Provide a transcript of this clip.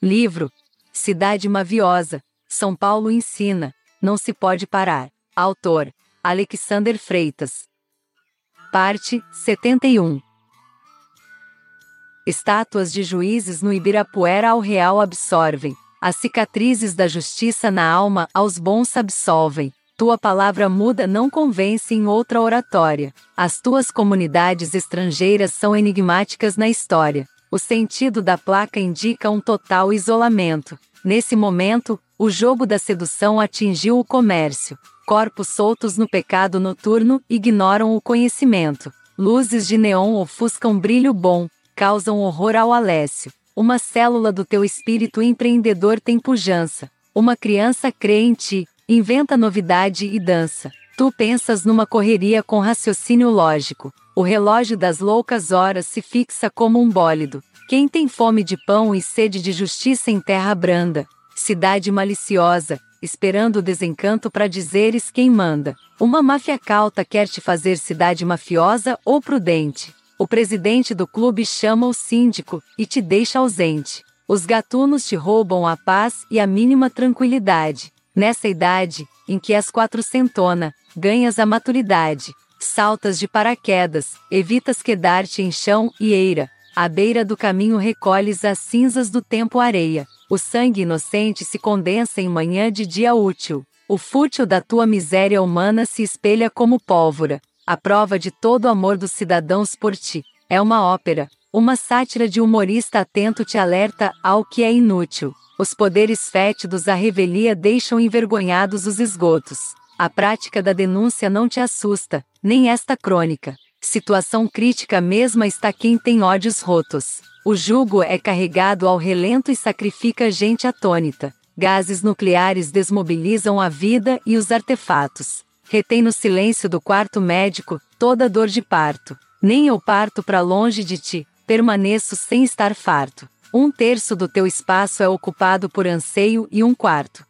Livro Cidade Maviosa, São Paulo ensina, não se pode parar. Autor Alexander Freitas. Parte 71 Estátuas de juízes no Ibirapuera ao real absorvem, as cicatrizes da justiça na alma aos bons absolvem. Tua palavra muda não convence em outra oratória. As tuas comunidades estrangeiras são enigmáticas na história. O sentido da placa indica um total isolamento. Nesse momento, o jogo da sedução atingiu o comércio. Corpos soltos no pecado noturno ignoram o conhecimento. Luzes de neon ofuscam brilho bom, causam horror ao Alessio. Uma célula do teu espírito empreendedor tem pujança. Uma criança crê em ti, inventa novidade e dança. Tu pensas numa correria com raciocínio lógico. O relógio das loucas horas se fixa como um bólido. Quem tem fome de pão e sede de justiça em terra branda, cidade maliciosa, esperando o desencanto para dizeres quem manda. Uma máfia cauta quer te fazer cidade mafiosa ou prudente. O presidente do clube chama o síndico e te deixa ausente. Os gatunos te roubam a paz e a mínima tranquilidade. Nessa idade, em que és quatrocentona, ganhas a maturidade. Saltas de paraquedas, evitas quedar-te em chão e eira. À beira do caminho recolhes as cinzas do tempo areia. O sangue inocente se condensa em manhã de dia útil. O fútil da tua miséria humana se espelha como pólvora. A prova de todo o amor dos cidadãos por ti. É uma ópera. Uma sátira de humorista atento te alerta ao que é inútil. Os poderes fétidos à revelia deixam envergonhados os esgotos. A prática da denúncia não te assusta, nem esta crônica. Situação crítica mesma está quem tem ódios rotos. O jugo é carregado ao relento e sacrifica gente atônita. Gases nucleares desmobilizam a vida e os artefatos. Retém no silêncio do quarto médico toda dor de parto. Nem eu parto para longe de ti, permaneço sem estar farto. Um terço do teu espaço é ocupado por anseio e um quarto